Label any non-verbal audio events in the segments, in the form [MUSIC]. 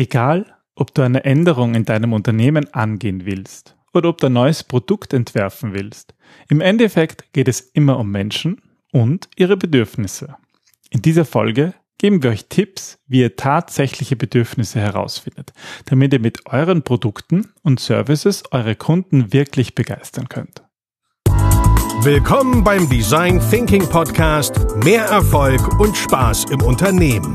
Egal, ob du eine Änderung in deinem Unternehmen angehen willst oder ob du ein neues Produkt entwerfen willst, im Endeffekt geht es immer um Menschen und ihre Bedürfnisse. In dieser Folge geben wir euch Tipps, wie ihr tatsächliche Bedürfnisse herausfindet, damit ihr mit euren Produkten und Services eure Kunden wirklich begeistern könnt. Willkommen beim Design Thinking Podcast Mehr Erfolg und Spaß im Unternehmen.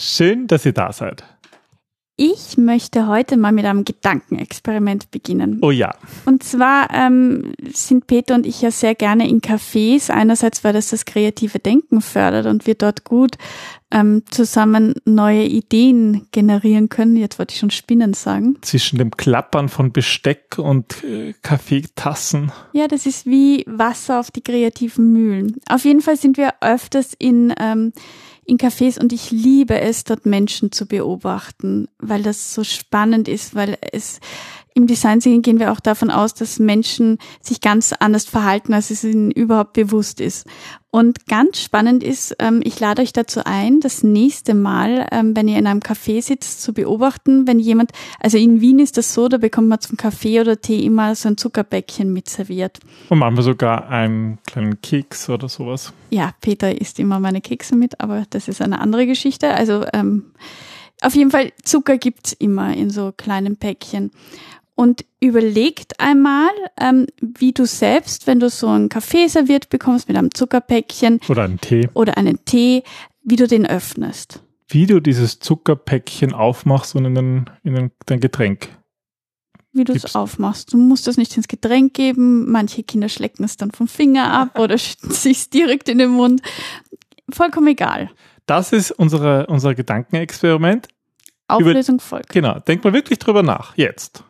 Schön, dass ihr da seid. Ich möchte heute mal mit einem Gedankenexperiment beginnen. Oh ja. Und zwar ähm, sind Peter und ich ja sehr gerne in Cafés. Einerseits, weil das das kreative Denken fördert und wir dort gut ähm, zusammen neue Ideen generieren können. Jetzt wollte ich schon Spinnen sagen. Zwischen dem Klappern von Besteck und äh, Kaffeetassen. Ja, das ist wie Wasser auf die kreativen Mühlen. Auf jeden Fall sind wir öfters in ähm, in Cafés und ich liebe es, dort Menschen zu beobachten, weil das so spannend ist, weil es im Design Thinking gehen wir auch davon aus, dass Menschen sich ganz anders verhalten, als es ihnen überhaupt bewusst ist. Und ganz spannend ist, ähm, ich lade euch dazu ein, das nächste Mal, ähm, wenn ihr in einem Café sitzt, zu beobachten, wenn jemand, also in Wien ist das so, da bekommt man zum Kaffee oder Tee immer so ein Zuckerbäckchen mit serviert. Und manchmal sogar einen kleinen Keks oder sowas. Ja, Peter isst immer meine Kekse mit, aber das ist eine andere Geschichte. Also ähm, auf jeden Fall Zucker gibt's immer in so kleinen Päckchen und überlegt einmal, ähm, wie du selbst, wenn du so einen Kaffee serviert bekommst mit einem Zuckerpäckchen oder einen Tee oder einen Tee, wie du den öffnest. Wie du dieses Zuckerpäckchen aufmachst und in, den, in dein Getränk. Wie du es aufmachst. Du musst das nicht ins Getränk geben. Manche Kinder schlecken es dann vom Finger ab oder [LAUGHS] schütten sich direkt in den Mund. Vollkommen egal. Das ist unsere, unser Gedankenexperiment. Auflösung folgt. Genau. Denk mal wirklich drüber nach. Jetzt.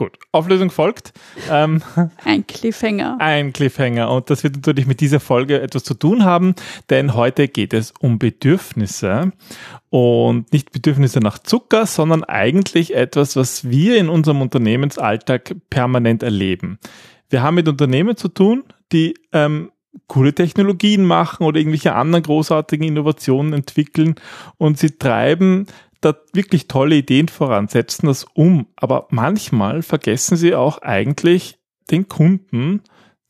Gut, Auflösung folgt. Ähm, [LAUGHS] ein Cliffhanger. Ein Cliffhanger. Und das wird natürlich mit dieser Folge etwas zu tun haben, denn heute geht es um Bedürfnisse. Und nicht Bedürfnisse nach Zucker, sondern eigentlich etwas, was wir in unserem Unternehmensalltag permanent erleben. Wir haben mit Unternehmen zu tun, die ähm, coole Technologien machen oder irgendwelche anderen großartigen Innovationen entwickeln und sie treiben da wirklich tolle Ideen voran, setzen das um. Aber manchmal vergessen sie auch eigentlich den Kunden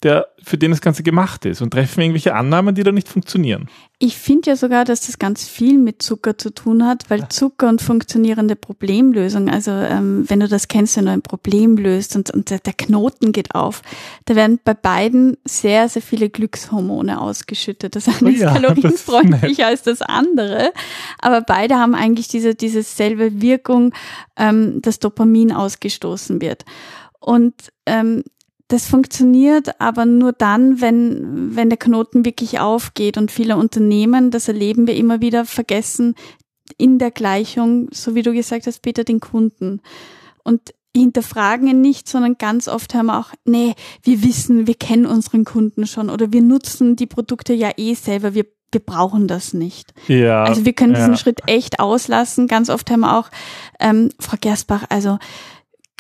der, für den das Ganze gemacht ist und treffen irgendwelche Annahmen, die da nicht funktionieren. Ich finde ja sogar, dass das ganz viel mit Zucker zu tun hat, weil Zucker und funktionierende Problemlösung, also ähm, wenn du das kennst, wenn du ein Problem löst und, und der, der Knoten geht auf, da werden bei beiden sehr, sehr viele Glückshormone ausgeschüttet. Das eine oh ja, ist kalorienfreundlicher als das andere, aber beide haben eigentlich diese, diese selbe Wirkung, ähm, dass Dopamin ausgestoßen wird. Und ähm, das funktioniert aber nur dann, wenn, wenn der Knoten wirklich aufgeht und viele Unternehmen, das erleben wir immer wieder, vergessen in der Gleichung, so wie du gesagt hast, Peter, den Kunden. Und hinterfragen ihn nicht, sondern ganz oft haben wir auch, nee, wir wissen, wir kennen unseren Kunden schon oder wir nutzen die Produkte ja eh selber, wir wir brauchen das nicht. Ja, also wir können diesen ja. Schritt echt auslassen. Ganz oft haben wir auch, ähm, Frau Gersbach, also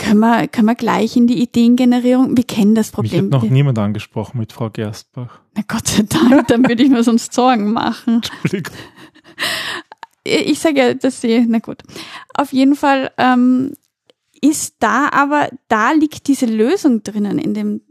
können wir, können wir gleich in die Ideengenerierung? Wir kennen das Problem. Mich hat noch niemand angesprochen mit Frau Gerstbach. Na Gott sei Dank, dann würde ich mir sonst Sorgen machen. Entschuldigung. Ich sage ja, dass sie, na gut. Auf jeden Fall ähm, ist da aber, da liegt diese Lösung drinnen in dem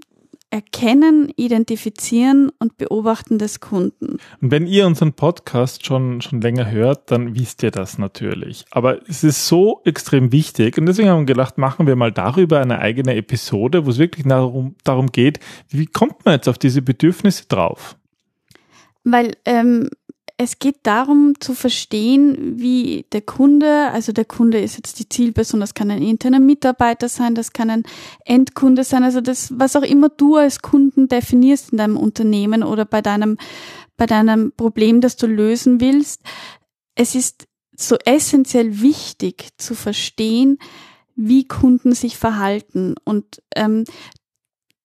Erkennen, Identifizieren und Beobachten des Kunden. Und wenn ihr unseren Podcast schon, schon länger hört, dann wisst ihr das natürlich. Aber es ist so extrem wichtig und deswegen haben wir gedacht, machen wir mal darüber eine eigene Episode, wo es wirklich darum, darum geht, wie kommt man jetzt auf diese Bedürfnisse drauf? Weil ähm, es geht darum zu verstehen, wie der Kunde, also der Kunde ist jetzt die Zielperson, das kann ein interner Mitarbeiter sein, das kann ein Endkunde sein, also das, was auch immer du als Kunden definierst in deinem Unternehmen oder bei deinem, bei deinem Problem, das du lösen willst. Es ist so essentiell wichtig zu verstehen, wie Kunden sich verhalten. Und ähm,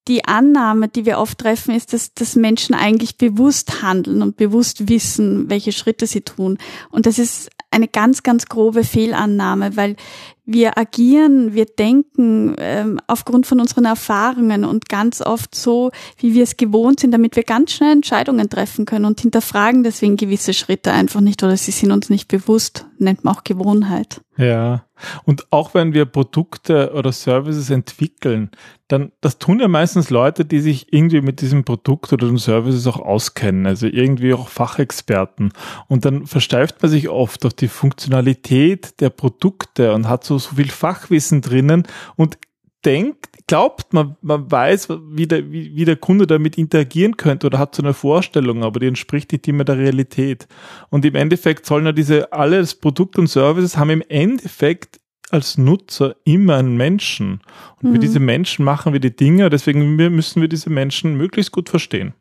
die Annahme, die wir oft treffen, ist, dass, dass Menschen eigentlich bewusst handeln und bewusst wissen, welche Schritte sie tun. Und das ist eine ganz, ganz grobe Fehlannahme, weil wir agieren, wir denken ähm, aufgrund von unseren Erfahrungen und ganz oft so, wie wir es gewohnt sind, damit wir ganz schnell Entscheidungen treffen können und hinterfragen deswegen gewisse Schritte einfach nicht oder sie sind uns nicht bewusst, nennt man auch Gewohnheit. Ja, und auch wenn wir Produkte oder Services entwickeln, dann, das tun ja meistens Leute, die sich irgendwie mit diesem Produkt oder den Services auch auskennen, also irgendwie auch Fachexperten. Und dann versteift man sich oft auf die Funktionalität der Produkte und hat so, so viel Fachwissen drinnen und denkt, glaubt, man, man weiß, wie der, wie, wie der Kunde damit interagieren könnte oder hat so eine Vorstellung, aber die entspricht nicht immer der Realität. Und im Endeffekt sollen ja diese, alles Produkt und Services haben im Endeffekt als Nutzer immer einen Menschen. Und mhm. für diese Menschen machen wir die Dinge, deswegen müssen wir diese Menschen möglichst gut verstehen.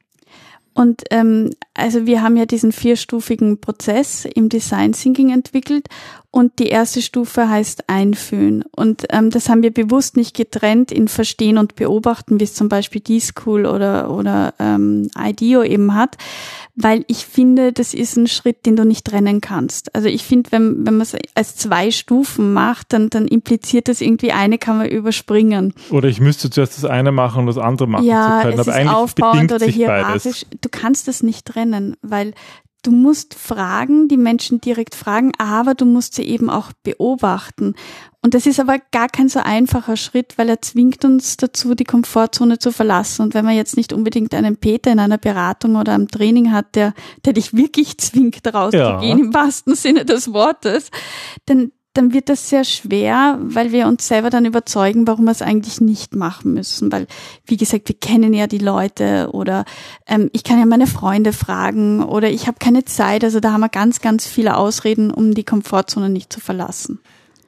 Und ähm, also wir haben ja diesen vierstufigen Prozess im Design Thinking entwickelt und die erste Stufe heißt Einfühlen. Und ähm, das haben wir bewusst nicht getrennt in Verstehen und Beobachten, wie es zum Beispiel D-School oder, oder ähm, IDEO eben hat, weil ich finde, das ist ein Schritt, den du nicht trennen kannst. Also ich finde, wenn, wenn man es als zwei Stufen macht, dann, dann impliziert das irgendwie, eine kann man überspringen. Oder ich müsste zuerst das eine machen und das andere machen ja, zu können. Es Aber ist aufbauend oder hierarchisch. Du kannst das nicht trennen, weil du musst fragen, die Menschen direkt fragen, aber du musst sie eben auch beobachten. Und das ist aber gar kein so einfacher Schritt, weil er zwingt uns dazu, die Komfortzone zu verlassen. Und wenn man jetzt nicht unbedingt einen Peter in einer Beratung oder einem Training hat, der, der dich wirklich zwingt, rauszugehen, ja. im wahrsten Sinne des Wortes, dann, dann wird das sehr schwer, weil wir uns selber dann überzeugen, warum wir es eigentlich nicht machen müssen. Weil, wie gesagt, wir kennen ja die Leute oder ähm, ich kann ja meine Freunde fragen oder ich habe keine Zeit. Also da haben wir ganz, ganz viele Ausreden, um die Komfortzone nicht zu verlassen.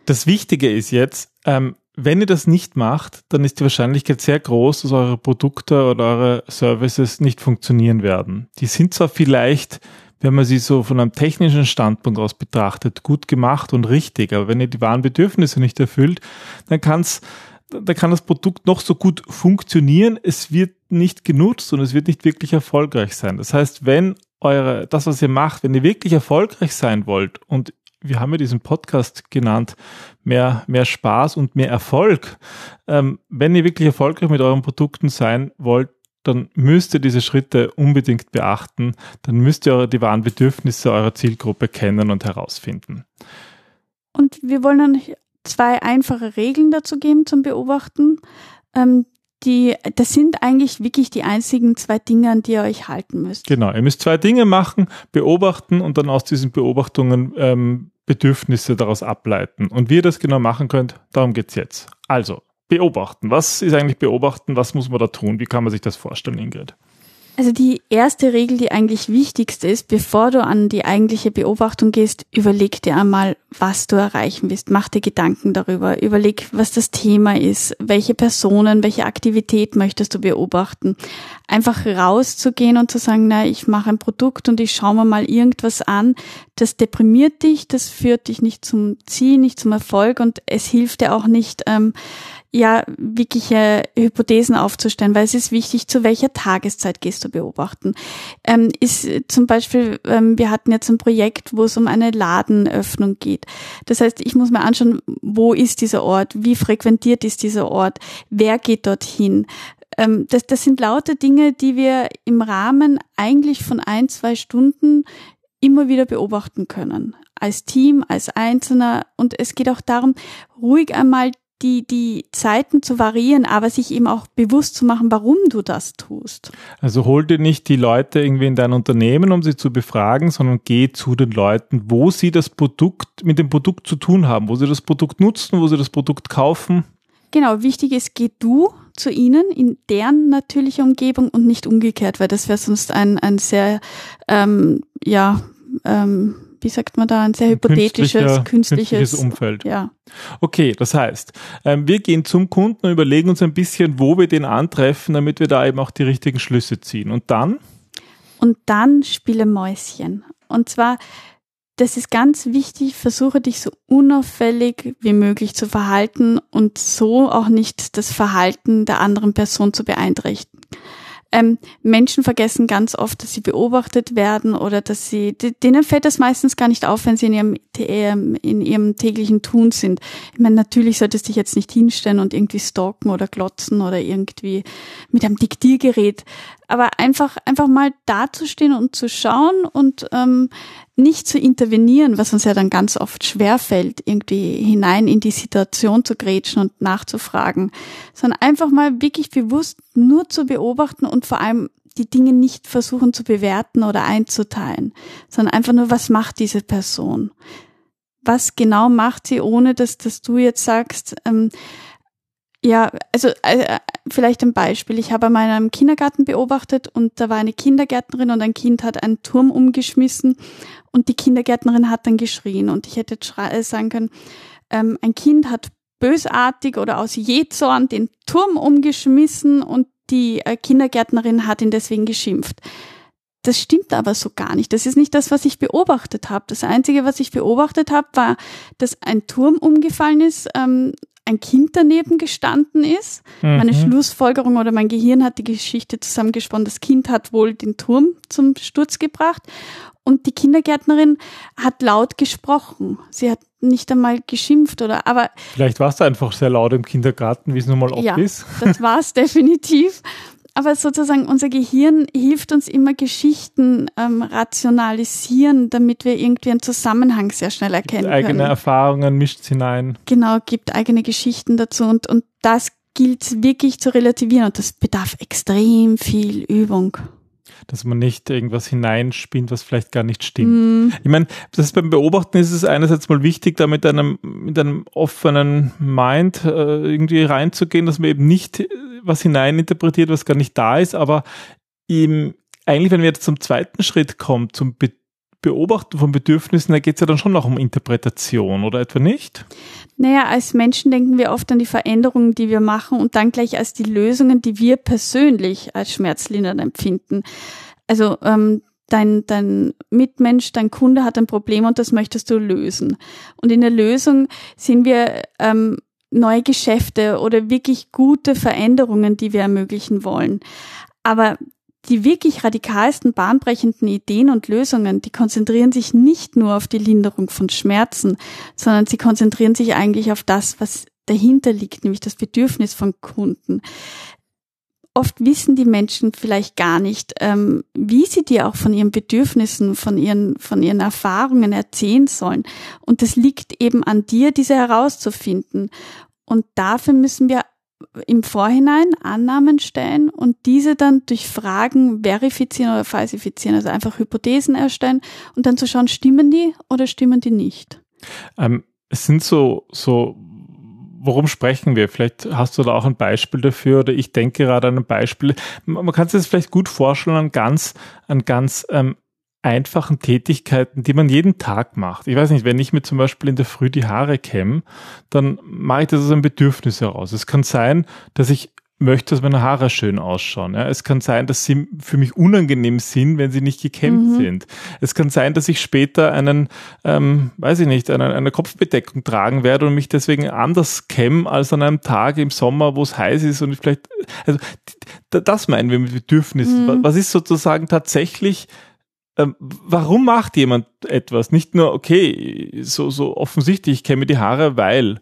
Das Wichtige ist jetzt, ähm, wenn ihr das nicht macht, dann ist die Wahrscheinlichkeit sehr groß, dass eure Produkte oder eure Services nicht funktionieren werden. Die sind zwar vielleicht wenn man sie so von einem technischen Standpunkt aus betrachtet, gut gemacht und richtig. Aber wenn ihr die wahren Bedürfnisse nicht erfüllt, dann kann's da kann das Produkt noch so gut funktionieren, es wird nicht genutzt und es wird nicht wirklich erfolgreich sein. Das heißt, wenn eure, das, was ihr macht, wenn ihr wirklich erfolgreich sein wollt und wir haben ja diesen Podcast genannt, mehr, mehr Spaß und mehr Erfolg. Ähm, wenn ihr wirklich erfolgreich mit euren Produkten sein wollt, dann müsst ihr diese Schritte unbedingt beachten. Dann müsst ihr die wahren Bedürfnisse eurer Zielgruppe kennen und herausfinden. Und wir wollen dann zwei einfache Regeln dazu geben zum Beobachten. Ähm, die, das sind eigentlich wirklich die einzigen zwei Dinge, an die ihr euch halten müsst. Genau, ihr müsst zwei Dinge machen, beobachten und dann aus diesen Beobachtungen ähm, Bedürfnisse daraus ableiten. Und wie ihr das genau machen könnt, darum geht's jetzt. Also, beobachten. Was ist eigentlich beobachten? Was muss man da tun? Wie kann man sich das vorstellen, Ingrid? Also die erste Regel, die eigentlich wichtigste ist, bevor du an die eigentliche Beobachtung gehst, überleg dir einmal, was du erreichen willst. Mach dir Gedanken darüber. Überleg, was das Thema ist, welche Personen, welche Aktivität möchtest du beobachten. Einfach rauszugehen und zu sagen, na, ich mache ein Produkt und ich schaue mir mal irgendwas an, das deprimiert dich, das führt dich nicht zum Ziel, nicht zum Erfolg und es hilft dir auch nicht, ähm, ja wirkliche Hypothesen aufzustellen, weil es ist wichtig, zu welcher Tageszeit gehst du beobachten. Ähm, ist zum Beispiel, ähm, wir hatten jetzt ein Projekt, wo es um eine Ladenöffnung geht. Das heißt, ich muss mir anschauen, wo ist dieser Ort, wie frequentiert ist dieser Ort, wer geht dorthin. Ähm, das, das sind lauter Dinge, die wir im Rahmen eigentlich von ein, zwei Stunden immer wieder beobachten können. Als Team, als Einzelner. Und es geht auch darum, ruhig einmal die, die Zeiten zu variieren, aber sich eben auch bewusst zu machen, warum du das tust. Also hol dir nicht die Leute irgendwie in dein Unternehmen, um sie zu befragen, sondern geh zu den Leuten, wo sie das Produkt, mit dem Produkt zu tun haben, wo sie das Produkt nutzen, wo sie das Produkt kaufen. Genau, wichtig ist, geh du zu ihnen in deren natürliche Umgebung und nicht umgekehrt, weil das wäre sonst ein, ein sehr, ähm, ja, ähm, wie sagt man da, ein sehr hypothetisches, künstliches, künstliches, Umfeld. Ja. Okay, das heißt, ähm, wir gehen zum Kunden und überlegen uns ein bisschen, wo wir den antreffen, damit wir da eben auch die richtigen Schlüsse ziehen. Und dann? Und dann spiele Mäuschen. Und zwar das ist ganz wichtig, versuche dich so unauffällig wie möglich zu verhalten und so auch nicht das Verhalten der anderen Person zu beeinträchtigen. Ähm, Menschen vergessen ganz oft, dass sie beobachtet werden oder dass sie, denen fällt das meistens gar nicht auf, wenn sie in ihrem, ähm, in ihrem täglichen Tun sind. Ich meine, natürlich solltest du dich jetzt nicht hinstellen und irgendwie stalken oder glotzen oder irgendwie mit einem Diktiergerät aber einfach, einfach mal dazustehen und zu schauen und ähm, nicht zu intervenieren, was uns ja dann ganz oft schwerfällt, irgendwie hinein in die Situation zu grätschen und nachzufragen, sondern einfach mal wirklich bewusst nur zu beobachten und vor allem die Dinge nicht versuchen zu bewerten oder einzuteilen, sondern einfach nur, was macht diese Person? Was genau macht sie, ohne dass, dass du jetzt sagst, ähm, ja, also äh, vielleicht ein Beispiel. Ich habe einmal in einem Kindergarten beobachtet und da war eine Kindergärtnerin und ein Kind hat einen Turm umgeschmissen und die Kindergärtnerin hat dann geschrien und ich hätte äh, sagen können, ähm, ein Kind hat bösartig oder aus Jezorn den Turm umgeschmissen und die äh, Kindergärtnerin hat ihn deswegen geschimpft. Das stimmt aber so gar nicht. Das ist nicht das, was ich beobachtet habe. Das Einzige, was ich beobachtet habe, war, dass ein Turm umgefallen ist, ähm, ein Kind daneben gestanden ist. Mhm. Meine Schlussfolgerung oder mein Gehirn hat die Geschichte zusammengesponnen. Das Kind hat wohl den Turm zum Sturz gebracht und die Kindergärtnerin hat laut gesprochen. Sie hat nicht einmal geschimpft oder aber. Vielleicht war es einfach sehr laut im Kindergarten, wie es nun mal oft ja, ist. Das war es [LAUGHS] definitiv aber sozusagen unser Gehirn hilft uns immer Geschichten ähm, rationalisieren, damit wir irgendwie einen Zusammenhang sehr schnell erkennen gibt eigene können. Erfahrungen mischt hinein. Genau, gibt eigene Geschichten dazu und, und das gilt wirklich zu relativieren und das bedarf extrem viel Übung dass man nicht irgendwas hineinspinnt, was vielleicht gar nicht stimmt. Mm. Ich meine, das beim Beobachten ist es einerseits mal wichtig, da mit einem, mit einem offenen Mind äh, irgendwie reinzugehen, dass man eben nicht was hineininterpretiert, was gar nicht da ist, aber eben, eigentlich, wenn wir jetzt zum zweiten Schritt kommen, zum Be Beobachten von Bedürfnissen, da geht es ja dann schon noch um Interpretation, oder etwa nicht? Naja, als Menschen denken wir oft an die Veränderungen, die wir machen und dann gleich als die Lösungen, die wir persönlich als schmerzlindernd empfinden. Also ähm, dein, dein Mitmensch, dein Kunde hat ein Problem und das möchtest du lösen. Und in der Lösung sind wir ähm, neue Geschäfte oder wirklich gute Veränderungen, die wir ermöglichen wollen. Aber die wirklich radikalsten, bahnbrechenden Ideen und Lösungen, die konzentrieren sich nicht nur auf die Linderung von Schmerzen, sondern sie konzentrieren sich eigentlich auf das, was dahinter liegt, nämlich das Bedürfnis von Kunden. Oft wissen die Menschen vielleicht gar nicht, ähm, wie sie dir auch von ihren Bedürfnissen, von ihren, von ihren Erfahrungen erzählen sollen. Und es liegt eben an dir, diese herauszufinden. Und dafür müssen wir im Vorhinein Annahmen stellen und diese dann durch Fragen verifizieren oder falsifizieren, also einfach Hypothesen erstellen und dann zu schauen, stimmen die oder stimmen die nicht. Ähm, es sind so, so, worum sprechen wir? Vielleicht hast du da auch ein Beispiel dafür oder ich denke gerade an ein Beispiel. Man kann sich das vielleicht gut vorstellen an ganz, an ganz ähm, einfachen Tätigkeiten, die man jeden Tag macht. Ich weiß nicht, wenn ich mir zum Beispiel in der Früh die Haare kämme, dann mache ich das aus einem Bedürfnis heraus. Es kann sein, dass ich möchte, dass meine Haare schön ausschauen. Ja. Es kann sein, dass sie für mich unangenehm sind, wenn sie nicht gekämmt mhm. sind. Es kann sein, dass ich später einen, ähm, weiß ich nicht, eine, eine Kopfbedeckung tragen werde und mich deswegen anders kämme als an einem Tag im Sommer, wo es heiß ist und ich vielleicht, also das meinen wir mit Bedürfnissen. Mhm. Was ist sozusagen tatsächlich ähm, warum macht jemand etwas? Nicht nur, okay, so, so offensichtlich, ich kenne die Haare, weil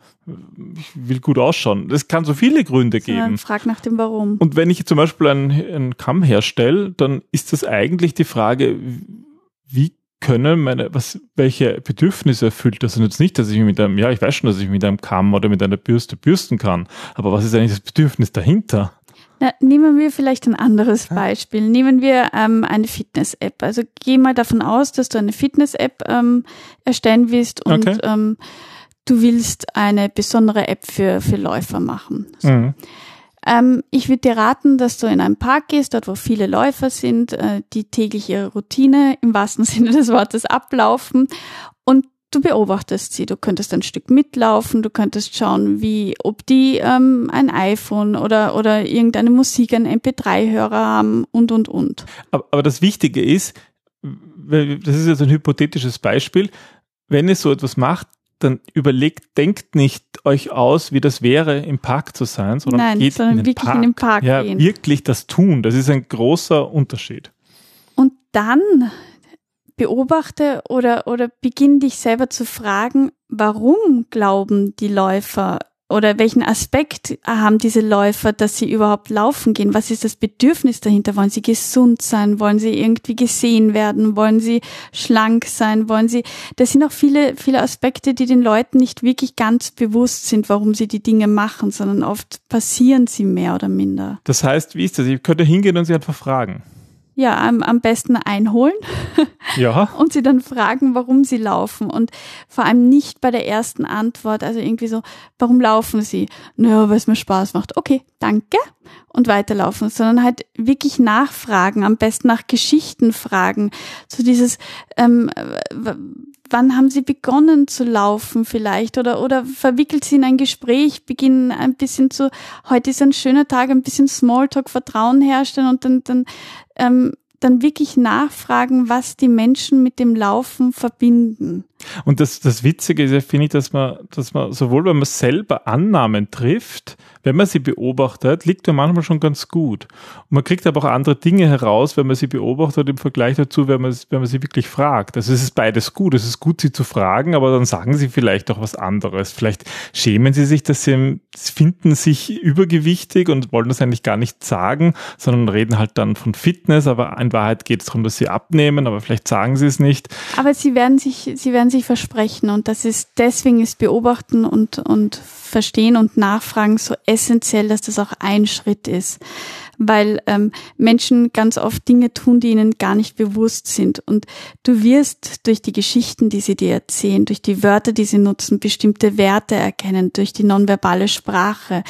ich will gut ausschauen. Das kann so viele Gründe geben. Frag nach dem Warum. Und wenn ich zum Beispiel einen, einen Kamm herstelle, dann ist das eigentlich die Frage, wie können meine, was, welche Bedürfnisse erfüllt das? Und jetzt nicht, dass ich mit einem, ja, ich weiß schon, dass ich mit einem Kamm oder mit einer Bürste bürsten kann. Aber was ist eigentlich das Bedürfnis dahinter? Na, nehmen wir vielleicht ein anderes Beispiel. Nehmen wir ähm, eine Fitness-App. Also geh mal davon aus, dass du eine Fitness-App ähm, erstellen willst und okay. ähm, du willst eine besondere App für, für Läufer machen. So. Mhm. Ähm, ich würde dir raten, dass du in einen Park gehst, dort wo viele Läufer sind, äh, die täglich ihre Routine im wahrsten [LAUGHS] Sinne des Wortes ablaufen und du beobachtest sie. Du könntest ein Stück mitlaufen, du könntest schauen, wie, ob die ähm, ein iPhone oder, oder irgendeine Musik, einen MP3-Hörer haben und, und, und. Aber, aber das Wichtige ist, das ist jetzt ein hypothetisches Beispiel, wenn ihr so etwas macht, dann überlegt, denkt nicht euch aus, wie das wäre, im Park zu sein, sondern Nein, geht sondern in den wirklich Park. in den Park ja, gehen. wirklich das tun. Das ist ein großer Unterschied. Und dann beobachte oder, oder beginn dich selber zu fragen, warum glauben die Läufer oder welchen Aspekt haben diese Läufer, dass sie überhaupt laufen gehen? Was ist das Bedürfnis dahinter? Wollen sie gesund sein? Wollen sie irgendwie gesehen werden? Wollen sie schlank sein? Wollen sie, das sind auch viele, viele Aspekte, die den Leuten nicht wirklich ganz bewusst sind, warum sie die Dinge machen, sondern oft passieren sie mehr oder minder. Das heißt, wie ist das? Ich könnte hingehen und sie einfach fragen. Ja, am, am besten einholen [LAUGHS] Ja. und sie dann fragen, warum sie laufen und vor allem nicht bei der ersten Antwort, also irgendwie so, warum laufen sie? Naja, weil es mir Spaß macht. Okay, danke und weiterlaufen, sondern halt wirklich nachfragen, am besten nach Geschichten fragen. So dieses, ähm, wann haben sie begonnen zu laufen vielleicht oder, oder verwickelt sie in ein Gespräch, beginnen ein bisschen zu, heute ist ein schöner Tag, ein bisschen Smalltalk, Vertrauen herstellen und dann, dann ähm, dann wirklich nachfragen, was die Menschen mit dem Laufen verbinden. Und das, das Witzige ist ja, finde ich, dass man, dass man sowohl, wenn man selber Annahmen trifft, wenn man sie beobachtet, liegt man manchmal schon ganz gut. Und man kriegt aber auch andere Dinge heraus, wenn man sie beobachtet im Vergleich dazu, wenn man, wenn man sie wirklich fragt. Also es ist beides gut. Es ist gut, sie zu fragen, aber dann sagen sie vielleicht auch was anderes. Vielleicht schämen sie sich, dass sie finden sich übergewichtig und wollen das eigentlich gar nicht sagen, sondern reden halt dann von Fitness, aber in Wahrheit geht es darum, dass sie abnehmen, aber vielleicht sagen sie es nicht. Aber sie werden sich, sie werden sich versprechen und das ist, deswegen ist Beobachten und, und Verstehen und Nachfragen so essentiell, dass das auch ein Schritt ist. Weil ähm, Menschen ganz oft Dinge tun, die ihnen gar nicht bewusst sind. Und du wirst durch die Geschichten, die sie dir erzählen, durch die Wörter, die sie nutzen, bestimmte Werte erkennen, durch die nonverbale Sprache.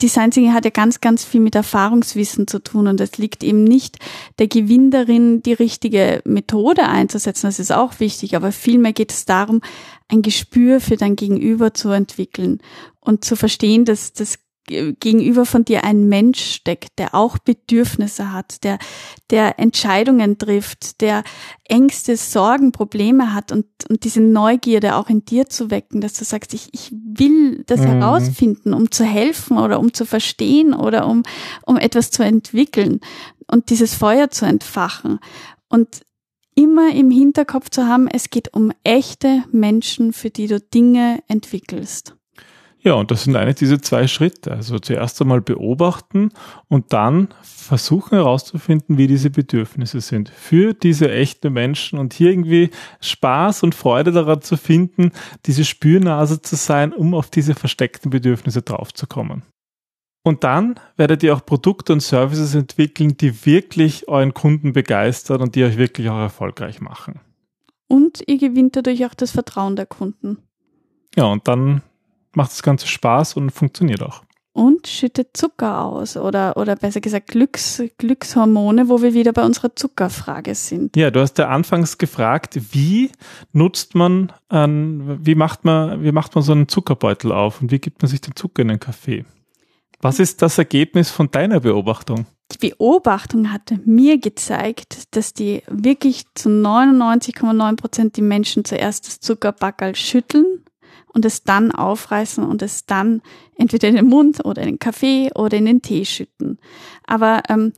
Design Thinking hat ja ganz, ganz viel mit Erfahrungswissen zu tun und es liegt eben nicht der Gewinn darin, die richtige Methode einzusetzen. Das ist auch wichtig, aber vielmehr geht es darum, ein Gespür für dein Gegenüber zu entwickeln und zu verstehen, dass das gegenüber von dir ein Mensch steckt, der auch Bedürfnisse hat, der, der Entscheidungen trifft, der Ängste, Sorgen, Probleme hat und, und diese Neugierde auch in dir zu wecken, dass du sagst, ich, ich will das Mhm. herausfinden, um zu helfen oder um zu verstehen oder um, um etwas zu entwickeln und dieses Feuer zu entfachen. Und immer im Hinterkopf zu haben, es geht um echte Menschen, für die du Dinge entwickelst. Ja, und das sind eigentlich diese zwei Schritte. Also zuerst einmal beobachten und dann versuchen herauszufinden, wie diese Bedürfnisse sind für diese echten Menschen und hier irgendwie Spaß und Freude daran zu finden, diese Spürnase zu sein, um auf diese versteckten Bedürfnisse draufzukommen. Und dann werdet ihr auch Produkte und Services entwickeln, die wirklich euren Kunden begeistern und die euch wirklich auch erfolgreich machen. Und ihr gewinnt dadurch auch das Vertrauen der Kunden. Ja, und dann macht das Ganze Spaß und funktioniert auch. Und schüttet Zucker aus oder, oder besser gesagt Glücks, Glückshormone, wo wir wieder bei unserer Zuckerfrage sind. Ja, du hast ja anfangs gefragt, wie nutzt man, ein, wie macht man, wie macht man so einen Zuckerbeutel auf und wie gibt man sich den Zucker in den Kaffee? Was ist das Ergebnis von deiner Beobachtung? Die Beobachtung hat mir gezeigt, dass die wirklich zu 99,9 Prozent die Menschen zuerst das Zuckerbackerl schütteln und es dann aufreißen und es dann entweder in den Mund oder in den Kaffee oder in den Tee schütten. Aber ähm,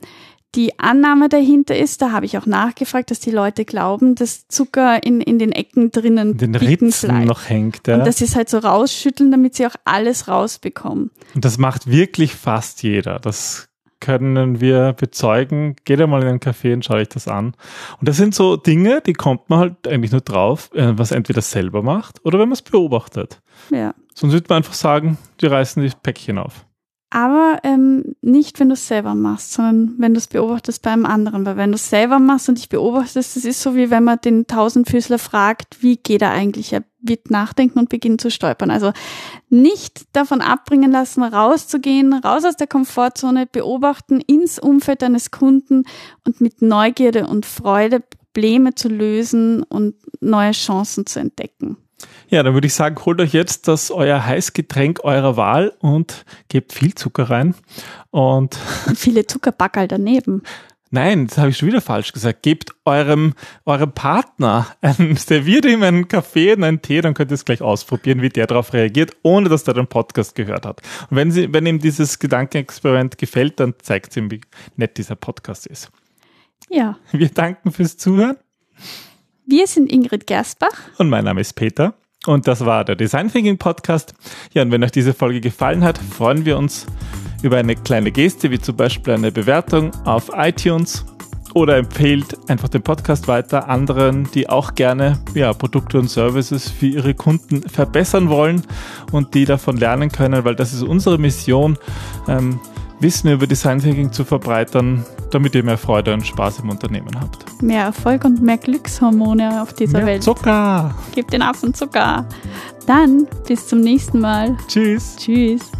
die Annahme dahinter ist, da habe ich auch nachgefragt, dass die Leute glauben, dass Zucker in, in den Ecken drinnen In den Ritzen bleibt. noch hängt. Ja? Und dass sie es halt so rausschütteln, damit sie auch alles rausbekommen. Und das macht wirklich fast jeder. Das können wir bezeugen. Geht einmal in einen Café und schaue euch das an. Und das sind so Dinge, die kommt man halt eigentlich nur drauf, äh, was entweder selber macht oder wenn man es beobachtet. Ja. Sonst würde man einfach sagen, die reißen die Päckchen auf. Aber ähm, nicht, wenn du es selber machst, sondern wenn du es beobachtest bei einem anderen. Weil wenn du es selber machst und dich beobachtest, das ist so wie wenn man den Tausendfüßler fragt, wie geht er eigentlich? Er wird nachdenken und beginnt zu stolpern. Also nicht davon abbringen lassen, rauszugehen, raus aus der Komfortzone, beobachten ins Umfeld deines Kunden und mit Neugierde und Freude Probleme zu lösen und neue Chancen zu entdecken. Ja, dann würde ich sagen, holt euch jetzt das euer Heißgetränk eurer Wahl und gebt viel Zucker rein. Und Und viele Zuckerbackerl daneben. Nein, das habe ich schon wieder falsch gesagt. Gebt eurem, eurem Partner, einen, [LAUGHS] serviert ihm einen Kaffee und einen Tee, dann könnt ihr es gleich ausprobieren, wie der darauf reagiert, ohne dass der den Podcast gehört hat. Und wenn, sie, wenn ihm dieses Gedankenexperiment gefällt, dann zeigt es ihm, wie nett dieser Podcast ist. Ja. Wir danken fürs Zuhören. Wir sind Ingrid Gersbach. Und mein Name ist Peter. Und das war der Design Thinking Podcast. Ja, und wenn euch diese Folge gefallen hat, freuen wir uns über eine kleine Geste, wie zum Beispiel eine Bewertung auf iTunes oder empfehlt einfach den Podcast weiter anderen, die auch gerne ja, Produkte und Services für ihre Kunden verbessern wollen und die davon lernen können, weil das ist unsere Mission, ähm, Wissen über Design Thinking zu verbreitern, damit ihr mehr Freude und Spaß im Unternehmen habt. Mehr Erfolg und mehr Glückshormone auf dieser mehr Welt. Zucker! Gebt den Affen Zucker. Dann bis zum nächsten Mal. Tschüss! Tschüss.